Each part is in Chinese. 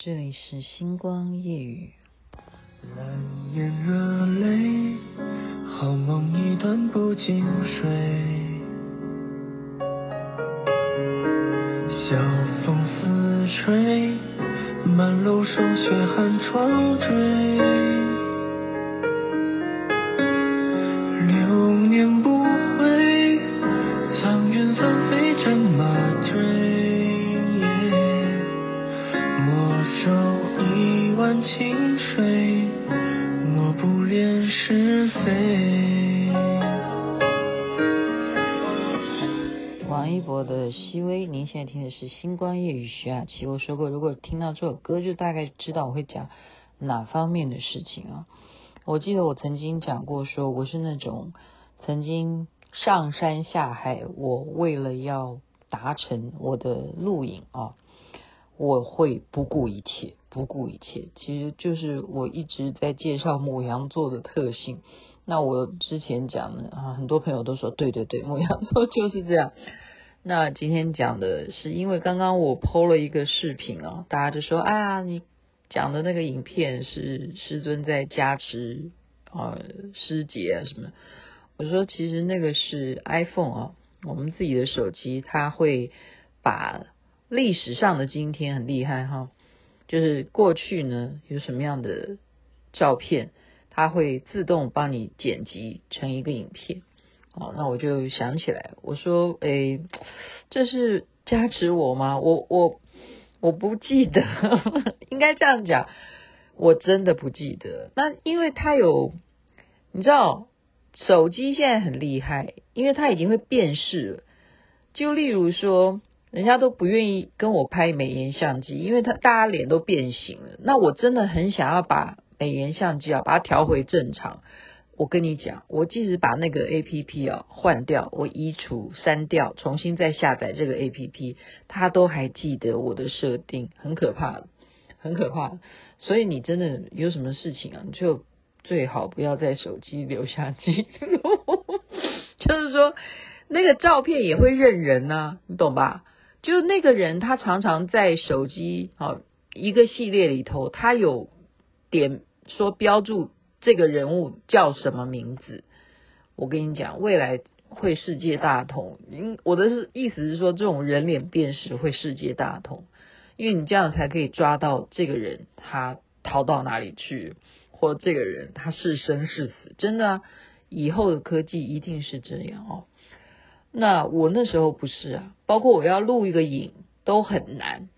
这里是星光夜雨。蓝眼热泪，好梦一段不经睡。晓风似吹，满楼霜雪寒窗坠。现在听的是《星光夜雨》徐雅琪。我说过，如果听到这首歌，就大概知道我会讲哪方面的事情啊。我记得我曾经讲过，说我是那种曾经上山下海，我为了要达成我的录影啊，我会不顾一切，不顾一切。其实就是我一直在介绍牡羊座的特性。那我之前讲的啊，很多朋友都说对对对，牡羊座就是这样。那今天讲的是，因为刚刚我 PO 了一个视频啊，大家就说啊，你讲的那个影片是师尊在加持啊，师姐啊什么？我说其实那个是 iPhone 啊，我们自己的手机，它会把历史上的今天很厉害哈，就是过去呢有什么样的照片。它会自动帮你剪辑成一个影片，哦，那我就想起来，我说，诶，这是加持我吗？我我我不记得，应该这样讲，我真的不记得。那因为它有，你知道，手机现在很厉害，因为它已经会辨识了。就例如说，人家都不愿意跟我拍美颜相机，因为他大家脸都变形了。那我真的很想要把。美颜相机啊，把它调回正常。我跟你讲，我即使把那个 APP 啊换掉，我移除、删掉，重新再下载这个 APP，它都还记得我的设定，很可怕，很可怕。所以你真的有什么事情啊，你就最好不要在手机留下记录。就是说，那个照片也会认人呐，你懂吧？就那个人，他常常在手机啊一个系列里头，他有点。说标注这个人物叫什么名字？我跟你讲，未来会世界大同。因我的是意思是说，这种人脸辨识会世界大同，因为你这样才可以抓到这个人他逃到哪里去，或这个人他是生是死。真的，以后的科技一定是这样哦。那我那时候不是啊，包括我要录一个影都很难。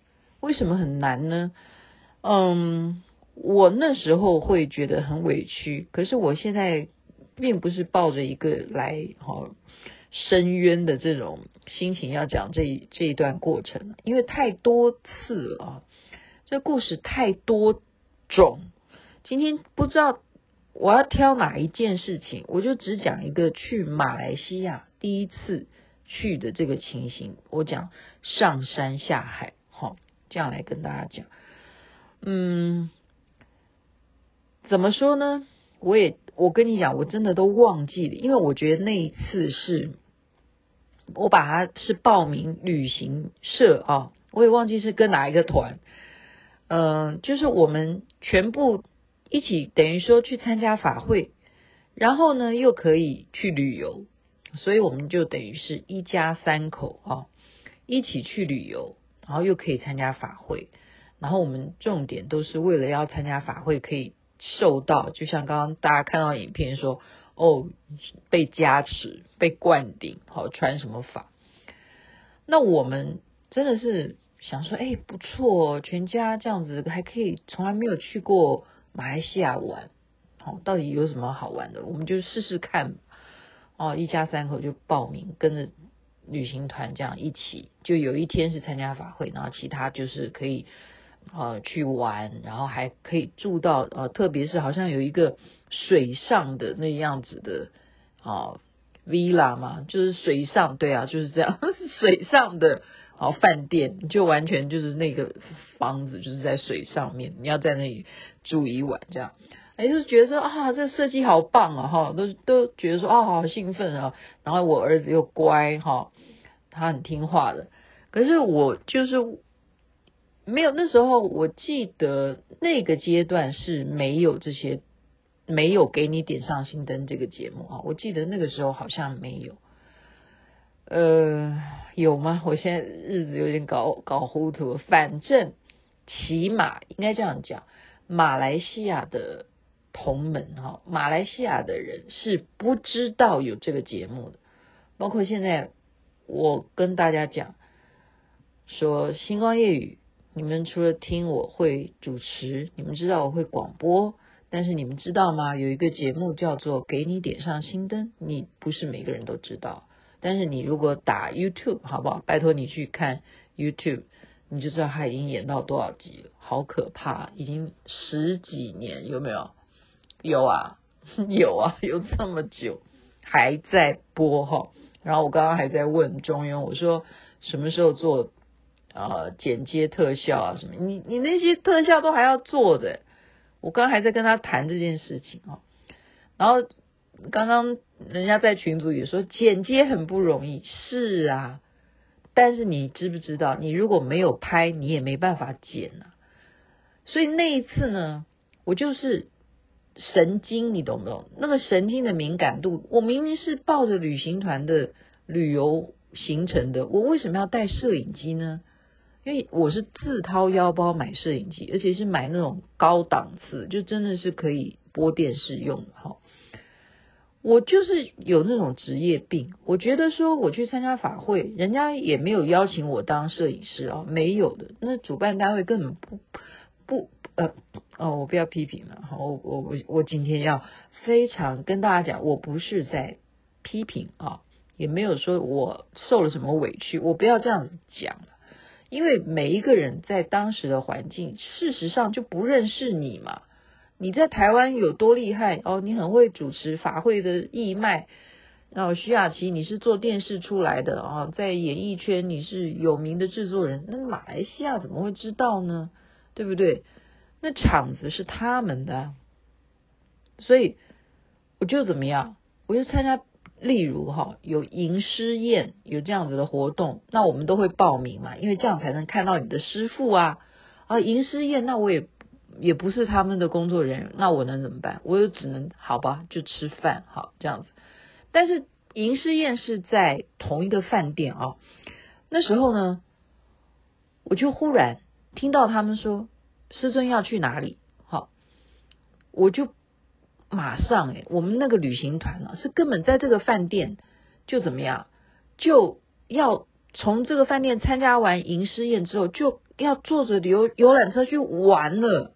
为什么很难呢？嗯。我那时候会觉得很委屈，可是我现在并不是抱着一个来哈申冤的这种心情要讲这一这一段过程，因为太多次了啊，这故事太多种。今天不知道我要挑哪一件事情，我就只讲一个去马来西亚第一次去的这个情形，我讲上山下海，哈，这样来跟大家讲，嗯。怎么说呢？我也我跟你讲，我真的都忘记了，因为我觉得那一次是，我把它是报名旅行社啊，我也忘记是跟哪一个团，嗯、就是我们全部一起等于说去参加法会，然后呢又可以去旅游，所以我们就等于是一家三口啊，一起去旅游，然后又可以参加法会，然后我们重点都是为了要参加法会可以。受到，就像刚刚大家看到影片说，哦，被加持、被灌顶，好传什么法？那我们真的是想说，哎，不错，全家这样子还可以，从来没有去过马来西亚玩，好，到底有什么好玩的？我们就试试看，哦，一家三口就报名，跟着旅行团这样一起，就有一天是参加法会，然后其他就是可以。呃，去玩，然后还可以住到呃，特别是好像有一个水上的那样子的啊、villa 嘛，就是水上，对啊，就是这样，水上的啊、饭店，就完全就是那个房子就是在水上面，你要在那里住一晚这样，哎，就是觉得说啊，这设计好棒啊，哈，都都觉得说啊，好兴奋啊，然后我儿子又乖哈，他很听话的，可是我就是。没有，那时候我记得那个阶段是没有这些，没有给你点上心灯这个节目啊。我记得那个时候好像没有，呃，有吗？我现在日子有点搞搞糊涂。反正起码应该这样讲，马来西亚的同门哈，马来西亚的人是不知道有这个节目的，包括现在我跟大家讲说星光夜雨。你们除了听我会主持，你们知道我会广播，但是你们知道吗？有一个节目叫做《给你点上心灯》，你不是每个人都知道。但是你如果打 YouTube，好不好？拜托你去看 YouTube，你就知道他已经演到多少集了，好可怕，已经十几年，有没有？有啊，有啊，有这么久还在播哈。然后我刚刚还在问中庸，我说什么时候做？呃，剪接特效啊什么，你你那些特效都还要做的，我刚还在跟他谈这件事情啊。然后刚刚人家在群组也说剪接很不容易，是啊，但是你知不知道，你如果没有拍，你也没办法剪啊。所以那一次呢，我就是神经，你懂不懂？那个神经的敏感度，我明明是抱着旅行团的旅游行程的，我为什么要带摄影机呢？因为我是自掏腰包买摄影机，而且是买那种高档次，就真的是可以播电视用哈。我就是有那种职业病，我觉得说我去参加法会，人家也没有邀请我当摄影师啊，没有的。那主办单位根本不不呃哦，我不要批评了哈。我我我我今天要非常跟大家讲，我不是在批评啊，也没有说我受了什么委屈，我不要这样讲。因为每一个人在当时的环境，事实上就不认识你嘛。你在台湾有多厉害哦？你很会主持法会的义卖。然后徐雅琪，你是做电视出来的啊，哦，在演艺圈你是有名的制作人。那马来西亚怎么会知道呢？对不对？那场子是他们的，所以我就怎么样？我就参加。例如哈，有吟诗宴，有这样子的活动，那我们都会报名嘛，因为这样才能看到你的师父啊啊！吟诗宴，那我也也不是他们的工作人员，那我能怎么办？我就只能好吧，就吃饭好这样子。但是吟诗宴是在同一个饭店啊，那时候呢，我就忽然听到他们说师尊要去哪里，好，我就。马上诶，我们那个旅行团呢，是根本在这个饭店就怎么样，就要从这个饭店参加完吟诗宴之后，就要坐着游游览车去玩了。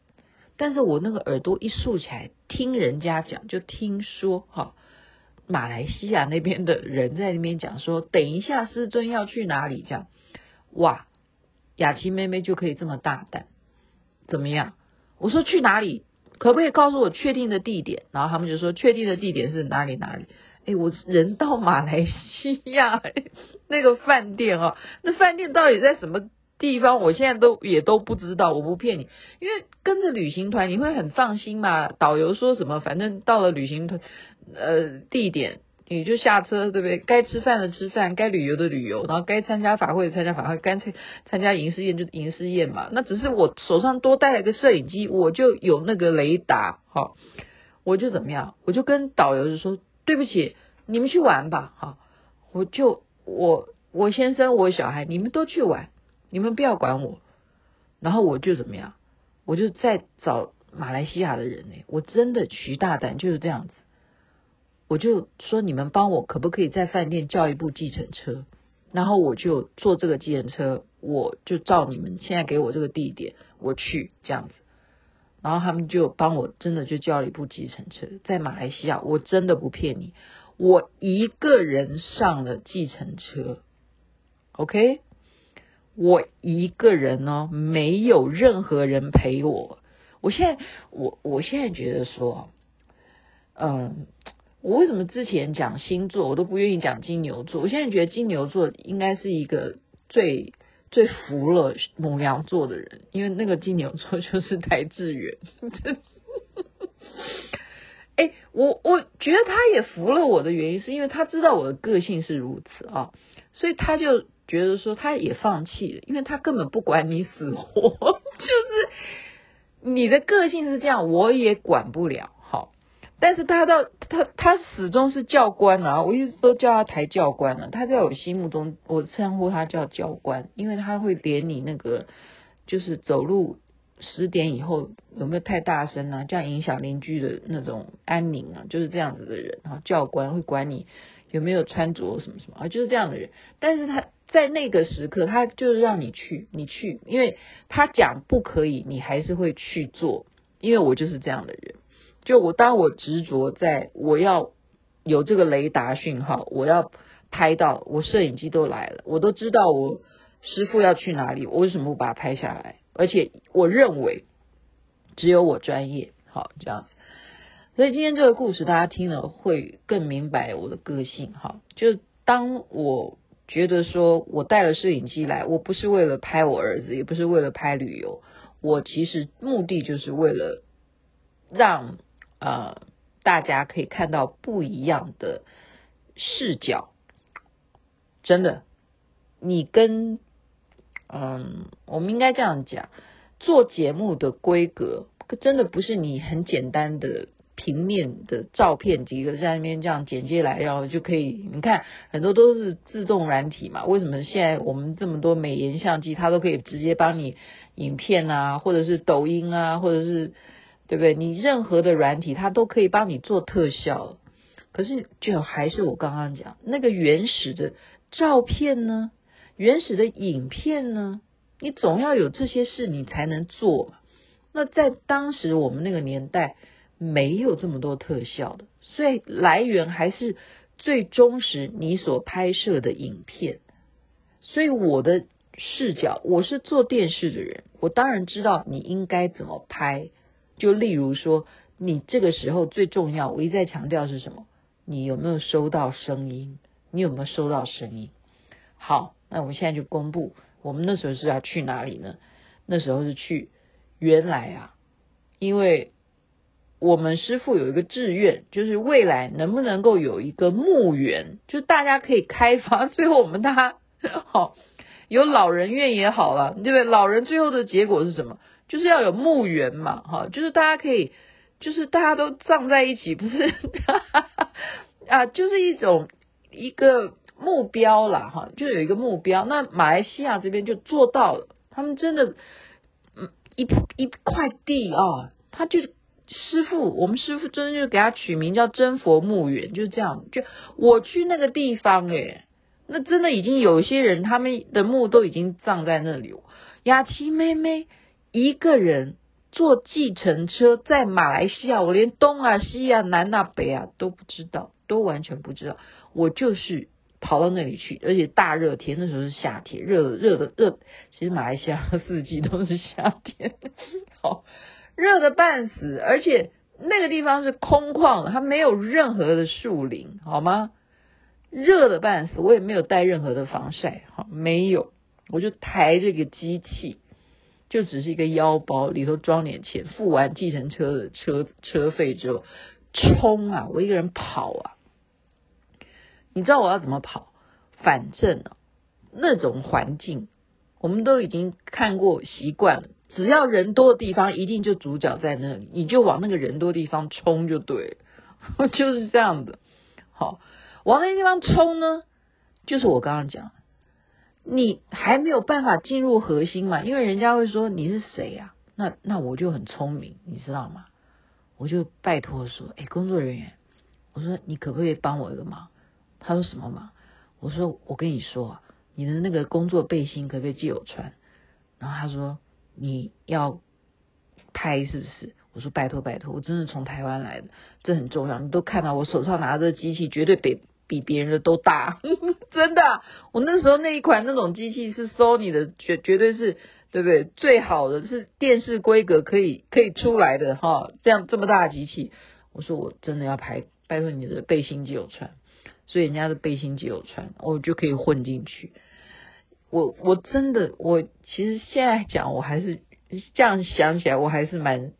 但是我那个耳朵一竖起来，听人家讲，就听说哈，马来西亚那边的人在那边讲说，等一下师尊要去哪里，这样哇，雅琪妹妹就可以这么大胆，怎么样？我说去哪里？可不可以告诉我确定的地点？然后他们就说确定的地点是哪里哪里？哎，我人到马来西亚那个饭店哦，那饭店到底在什么地方？我现在都也都不知道。我不骗你，因为跟着旅行团你会很放心嘛。导游说什么，反正到了旅行团呃地点。你就下车，对不对？该吃饭的吃饭，该旅游的旅游，然后该参加法会的参加法会，干脆参加吟诗宴就吟诗宴嘛。那只是我手上多带了个摄影机，我就有那个雷达，好，我就怎么样？我就跟导游就说：“对不起，你们去玩吧。”好，我就我我先生我小孩，你们都去玩，你们不要管我。然后我就怎么样？我就在找马来西亚的人呢。我真的徐大胆就是这样子。我就说，你们帮我可不可以在饭店叫一部计程车，然后我就坐这个计程车，我就照你们现在给我这个地点我去这样子，然后他们就帮我真的就叫了一部计程车，在马来西亚，我真的不骗你，我一个人上了计程车，OK，我一个人哦，没有任何人陪我，我现在我我现在觉得说，嗯。我为什么之前讲星座，我都不愿意讲金牛座？我现在觉得金牛座应该是一个最最服了母羊座的人，因为那个金牛座就是台智源。哎，我我觉得他也服了我的原因，是因为他知道我的个性是如此啊，所以他就觉得说他也放弃了，因为他根本不管你死活，就是你的个性是这样，我也管不了。但是他到他他始终是教官啊，我一直都叫他抬教官了。他在我心目中，我称呼他叫教官，因为他会连你那个就是走路十点以后有没有太大声啊，这样影响邻居的那种安宁啊，就是这样子的人哈。教官会管你。有没有穿着什么什么啊？就是这样的人，但是他在那个时刻，他就是让你去，你去，因为他讲不可以，你还是会去做。因为我就是这样的人，就我当我执着在我要有这个雷达讯号，我要拍到，我摄影机都来了，我都知道我师傅要去哪里，我为什么不把它拍下来？而且我认为只有我专业，好这样子。所以今天这个故事，大家听了会更明白我的个性哈。就当我觉得说我带了摄影机来，我不是为了拍我儿子，也不是为了拍旅游，我其实目的就是为了让呃大家可以看到不一样的视角。真的，你跟嗯，我们应该这样讲，做节目的规格真的不是你很简单的。平面的照片几个在那边这样剪接来，然后就可以。你看很多都是自动软体嘛，为什么现在我们这么多美颜相机，它都可以直接帮你影片啊，或者是抖音啊，或者是对不对？你任何的软体，它都可以帮你做特效。可是就还是我刚刚讲那个原始的照片呢，原始的影片呢，你总要有这些事你才能做。那在当时我们那个年代。没有这么多特效的，所以来源还是最忠实你所拍摄的影片。所以我的视角，我是做电视的人，我当然知道你应该怎么拍。就例如说，你这个时候最重要，我一再强调是什么？你有没有收到声音？你有没有收到声音？好，那我们现在就公布，我们那时候是要去哪里呢？那时候是去，原来啊，因为。我们师傅有一个志愿，就是未来能不能够有一个墓园，就大家可以开发。最后我们大家 好有老人院也好了，对不对？老人最后的结果是什么？就是要有墓园嘛，哈，就是大家可以，就是大家都葬在一起，不是 啊，就是一种一个目标啦，哈，就有一个目标。那马来西亚这边就做到了，他们真的，嗯，一一块地啊，他就。师傅，我们师傅真的就给他取名叫真佛墓园，就是这样。就我去那个地方，诶，那真的已经有一些人，他们的墓都已经葬在那里。雅琪妹妹一个人坐计程车在马来西亚，我连东啊、西啊、南啊、北啊都不知道，都完全不知道。我就是跑到那里去，而且大热天，那时候是夏天，热的热的热。其实马来西亚四季都是夏天，好。热的半死，而且那个地方是空旷的，它没有任何的树林，好吗？热的半死，我也没有带任何的防晒，好，没有，我就抬这个机器，就只是一个腰包，里头装点钱，付完计程车的车车费之后，冲啊！我一个人跑啊！你知道我要怎么跑？反正啊，那种环境我们都已经看过习惯了。只要人多的地方，一定就主角在那里，你就往那个人多的地方冲就对了，就是这样的。好，往那地方冲呢，就是我刚刚讲，你还没有办法进入核心嘛，因为人家会说你是谁呀？那那我就很聪明，你知道吗？我就拜托说，哎，工作人员，我说你可不可以帮我一个忙？他说什么忙？我说我跟你说，你的那个工作背心可不可以借我穿？然后他说。你要拍是不是？我说拜托拜托，我真的从台湾来的，这很重要。你都看到我手上拿着机器，绝对比比别人的都大，真的。我那时候那一款那种机器是 Sony 的，绝绝对是对不对？最好的是电视规格可以可以出来的哈，这样这么大的机器。我说我真的要拍，拜托你的背心借我穿，所以人家的背心借我穿，我就可以混进去。我我真的，我其实现在讲，我还是这样想起来，我还是蛮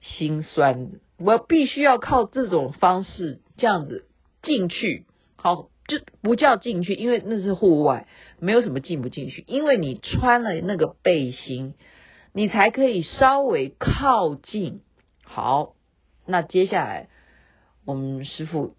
心酸的。我必须要靠这种方式这样子进去，好就不叫进去，因为那是户外，没有什么进不进去。因为你穿了那个背心，你才可以稍微靠近。好，那接下来我们师傅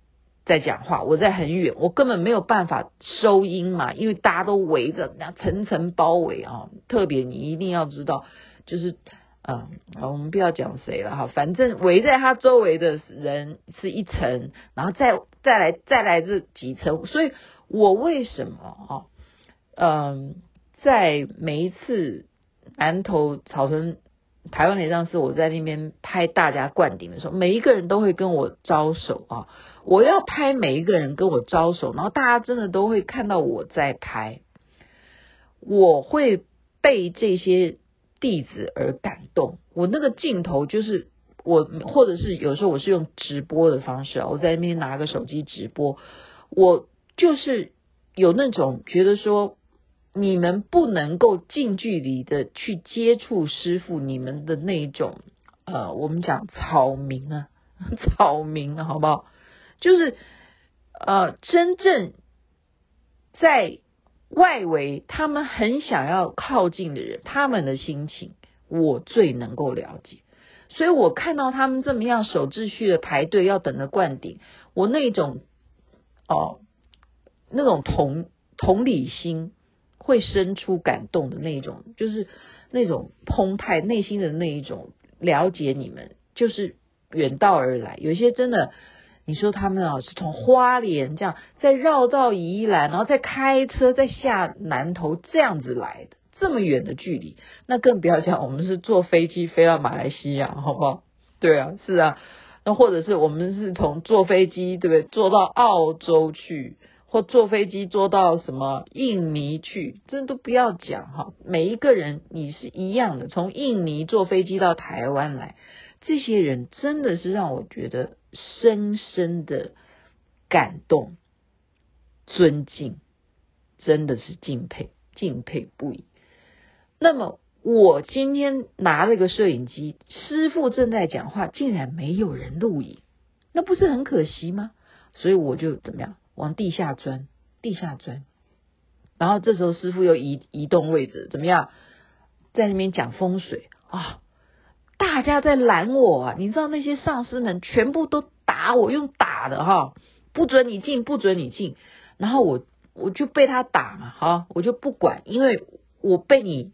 在讲话，我在很远，我根本没有办法收音嘛，因为大家都围着，那层层包围啊。特别你一定要知道，就是。嗯，我们不要讲谁了哈，反正围在他周围的人是一层，然后再再来再来这几层，所以我为什么啊，嗯，在每一次南投草屯台湾雷上，是，我在那边拍大家灌顶的时候，每一个人都会跟我招手啊，我要拍每一个人跟我招手，然后大家真的都会看到我在拍，我会被这些。弟子而感动，我那个镜头就是我，或者是有时候我是用直播的方式啊，我在那边拿个手机直播，我就是有那种觉得说，你们不能够近距离的去接触师傅，你们的那一种呃，我们讲草民啊，草民啊，好不好？就是呃，真正在。外围他们很想要靠近的人，他们的心情我最能够了解，所以我看到他们这么样守秩序的排队要等着灌顶，我那种哦那种同同理心会生出感动的那种，就是那种澎湃内心的那一种了解你们，就是远道而来，有些真的。你说他们啊是从花莲这样再绕到宜兰，然后再开车再下南投这样子来的，这么远的距离，那更不要讲我们是坐飞机飞到马来西亚，好不好？对啊，是啊，那或者是我们是从坐飞机，对不对？坐到澳洲去，或坐飞机坐到什么印尼去，这都不要讲哈。每一个人你是一样的，从印尼坐飞机到台湾来。这些人真的是让我觉得深深的感动、尊敬，真的是敬佩、敬佩不已。那么，我今天拿了个摄影机，师傅正在讲话，竟然没有人录影，那不是很可惜吗？所以我就怎么样，往地下钻，地下钻。然后这时候师傅又移移动位置，怎么样，在那边讲风水啊。大家在拦我啊！你知道那些上司们全部都打我，用打的哈，不准你进，不准你进。然后我我就被他打嘛，哈，我就不管，因为我被你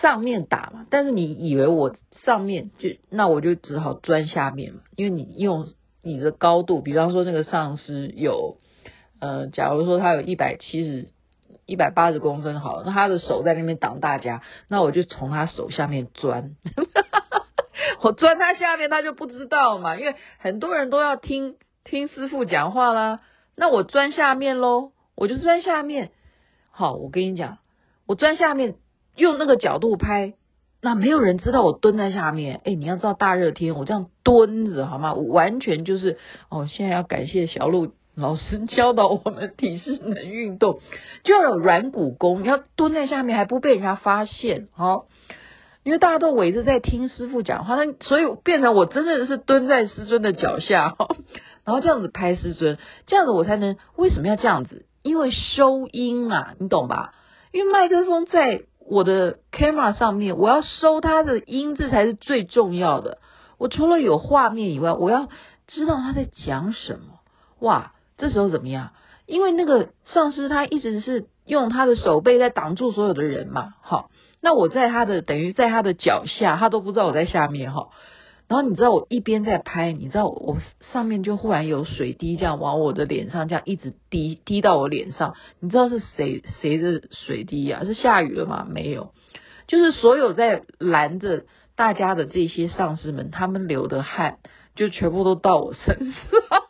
上面打嘛。但是你以为我上面就，那我就只好钻下面嘛，因为你用你的高度，比方说那个上司有，呃，假如说他有一百七十。一百八十公分好了，那他的手在那边挡大家，那我就从他手下面钻，我钻他下面，他就不知道嘛，因为很多人都要听听师傅讲话啦，那我钻下面喽，我就钻下面。好，我跟你讲，我钻下面用那个角度拍，那没有人知道我蹲在下面。哎，你要知道大热天我这样蹲着好吗？我完全就是哦，现在要感谢小鹿。老师教导我们体适能运动，就要有软骨功，你要蹲在下面还不被人家发现，好，因为大家都围着在听师傅讲话，那所以变成我真的是蹲在师尊的脚下，然后这样子拍师尊，这样子我才能为什么要这样子？因为收音啊，你懂吧？因为麦克风在我的 camera 上面，我要收它的音，这才是最重要的。我除了有画面以外，我要知道他在讲什么，哇！这时候怎么样？因为那个上师他一直是用他的手背在挡住所有的人嘛，好，那我在他的等于在他的脚下，他都不知道我在下面哈。然后你知道我一边在拍，你知道我上面就忽然有水滴这样往我的脸上这样一直滴滴到我脸上，你知道是谁谁的水滴呀？是下雨了吗？没有，就是所有在拦着大家的这些上师们，他们流的汗就全部都到我身上。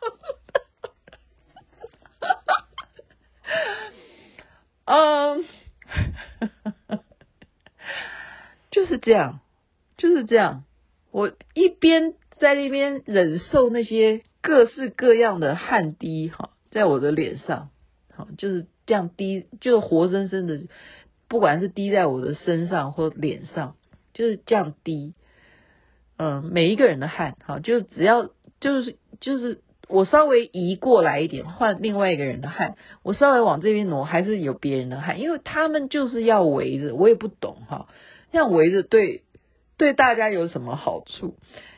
嗯，就是这样，就是这样。我一边在那边忍受那些各式各样的汗滴，哈，在我的脸上，好，就是这样滴，就活生生的，不管是滴在我的身上或脸上，就是这样滴。嗯，每一个人的汗，哈，就是只要就是就是我稍微移过来一点，换另外一个人的汗，我稍微往这边挪，还是有别人的汗，因为他们就是要围着，我也不懂哈，这样围着对对大家有什么好处？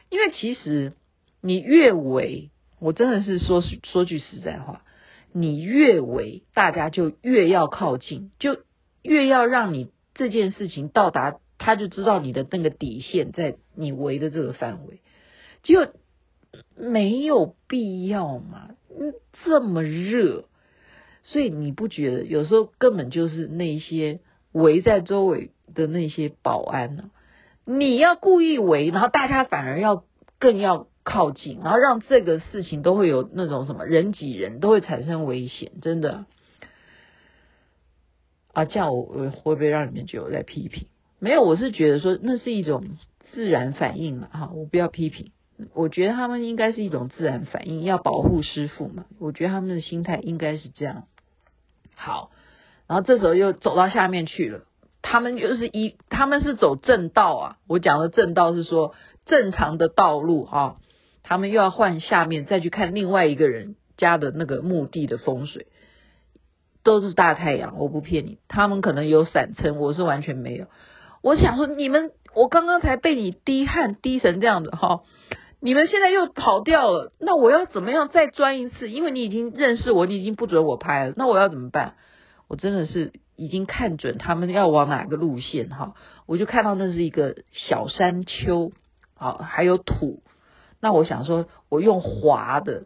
因为其实你越围，我真的是说说句实在话，你越围，大家就越要靠近，就越要让你这件事情到达，他就知道你的那个底线在你围的这个范围，就。没有必要嘛，嗯，这么热，所以你不觉得有时候根本就是那些围在周围的那些保安呢？你要故意围，然后大家反而要更要靠近，然后让这个事情都会有那种什么人挤人，都会产生危险，真的。啊，这样我会不会让你们觉得我在批评？没有，我是觉得说那是一种自然反应嘛，哈，我不要批评。我觉得他们应该是一种自然反应，要保护师傅嘛。我觉得他们的心态应该是这样。好，然后这时候又走到下面去了。他们就是一，他们是走正道啊。我讲的正道是说正常的道路啊。他们又要换下面再去看另外一个人家的那个墓地的风水，都是大太阳，我不骗你。他们可能有散撑，我是完全没有。我想说，你们，我刚刚才被你滴汗滴成这样子哈。你们现在又跑掉了，那我要怎么样再钻一次？因为你已经认识我，你已经不准我拍了，那我要怎么办？我真的是已经看准他们要往哪个路线哈，我就看到那是一个小山丘，啊，还有土。那我想说，我用滑的，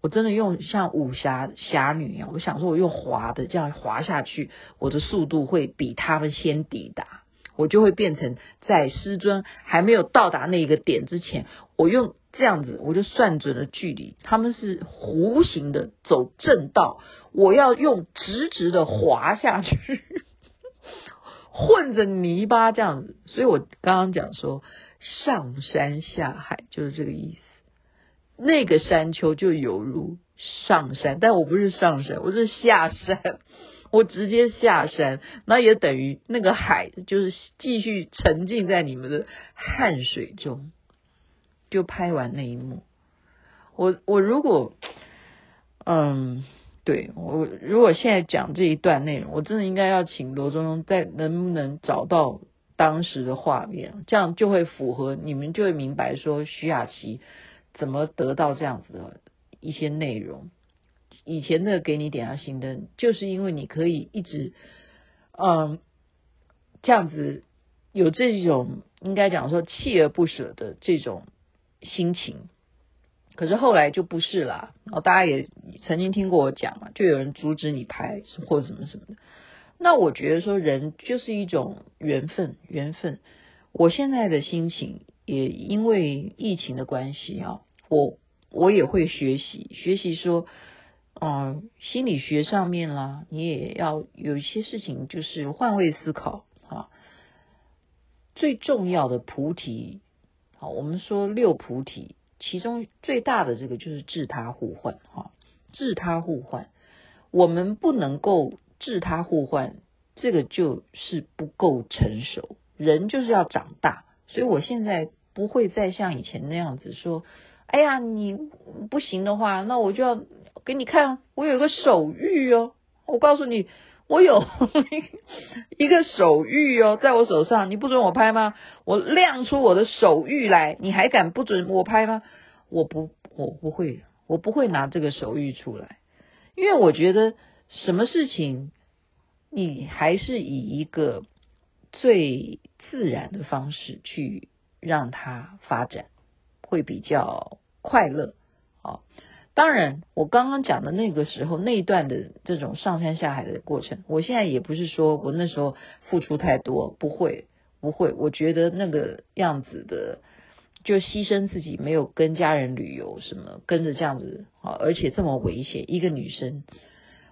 我真的用像武侠侠女一样，我想说我用滑的这样滑下去，我的速度会比他们先抵达。我就会变成在师尊还没有到达那一个点之前，我用这样子，我就算准了距离。他们是弧形的走正道，我要用直直的滑下去，混着泥巴这样子。所以我刚刚讲说上山下海就是这个意思。那个山丘就犹如上山，但我不是上山，我是下山。我直接下山，那也等于那个海就是继续沉浸在你们的汗水中，就拍完那一幕。我我如果，嗯，对，我如果现在讲这一段内容，我真的应该要请罗中庸再能不能找到当时的画面，这样就会符合你们就会明白说徐雅琪怎么得到这样子的一些内容。以前的给你点下心灯，就是因为你可以一直，嗯，这样子有这种应该讲说锲而不舍的这种心情。可是后来就不是啦，然后大家也曾经听过我讲嘛，就有人阻止你拍或者什么什么的。那我觉得说人就是一种缘分，缘分。我现在的心情也因为疫情的关系啊，我我也会学习学习说。嗯，心理学上面啦，你也要有一些事情，就是换位思考啊。最重要的菩提，好，我们说六菩提，其中最大的这个就是自他互换哈，自他互换，我们不能够自他互换，这个就是不够成熟。人就是要长大，所以我现在不会再像以前那样子说，哎呀，你不行的话，那我就要。给你看，我有一个手玉哦。我告诉你，我有一个手玉哦，在我手上。你不准我拍吗？我亮出我的手玉来，你还敢不准我拍吗？我不，我不会，我不会拿这个手玉出来，因为我觉得什么事情，你还是以一个最自然的方式去让它发展，会比较快乐。好。当然，我刚刚讲的那个时候那一段的这种上山下海的过程，我现在也不是说我那时候付出太多，不会，不会。我觉得那个样子的，就牺牲自己，没有跟家人旅游什么，跟着这样子啊，而且这么危险，一个女生，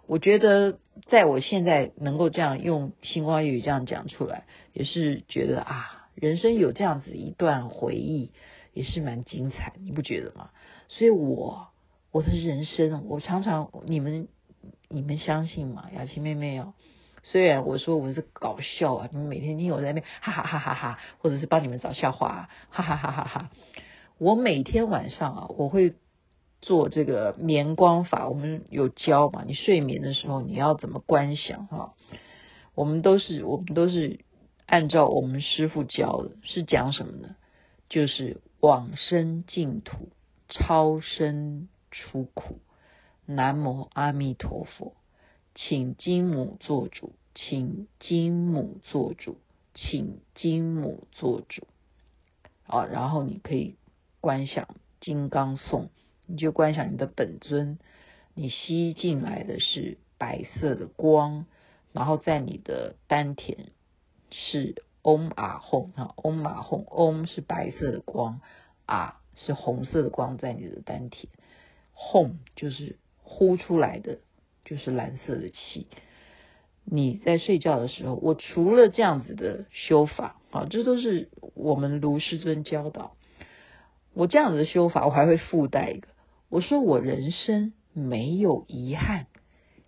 我觉得在我现在能够这样用星光夜语这样讲出来，也是觉得啊，人生有这样子一段回忆，也是蛮精彩，你不觉得吗？所以我。我的人生，我常常你们你们相信吗？雅琪妹妹哦，虽然我说我是搞笑啊，你们每天听我在那边哈哈哈哈哈，或者是帮你们找笑话，啊哈哈哈哈哈。我每天晚上啊，我会做这个眠光法，我们有教嘛？你睡眠的时候你要怎么观想哈？我们都是我们都是按照我们师傅教的，是讲什么呢？就是往生净土，超生出苦。南无阿弥陀佛，请金母做主，请金母做主，请金母做主。啊，然后你可以观想金刚颂。你就观想你的本尊，你吸进来的是白色的光，然后在你的丹田是嗡啊吽啊，嗡啊吽，嗡是白色的光，啊是红色的光在你的丹田，home 就是呼出来的就是蓝色的气。你在睡觉的时候，我除了这样子的修法啊，这都是我们卢师尊教导。我这样子的修法，我还会附带一个。我说我人生没有遗憾，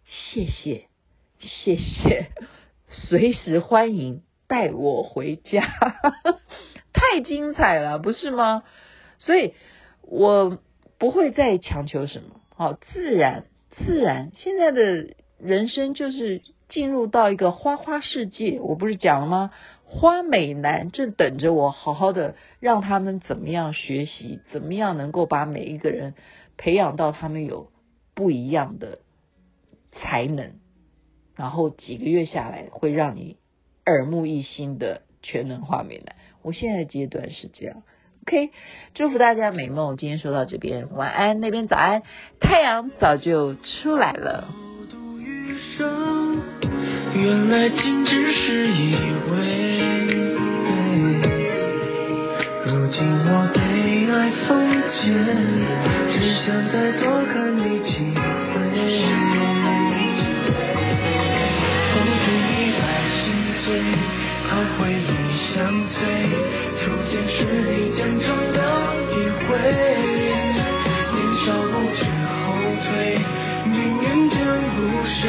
谢谢，谢谢，随时欢迎带我回家，太精彩了，不是吗？所以我不会再强求什么，好，自然，自然，现在的人生就是进入到一个花花世界，我不是讲了吗？花美男正等着我，好好的让他们怎么样学习，怎么样能够把每一个人。培养到他们有不一样的才能，然后几个月下来会让你耳目一新的全能花美男。我现在阶段是这样，OK，祝福大家美梦。今天说到这边，晚安，那边早安，太阳早就出来了。原来仅只是以为，如今我被爱封缄。只想再多看你几回，风吹一百心碎，和回忆相随，初见时你，年少不知后退，命运将入睡，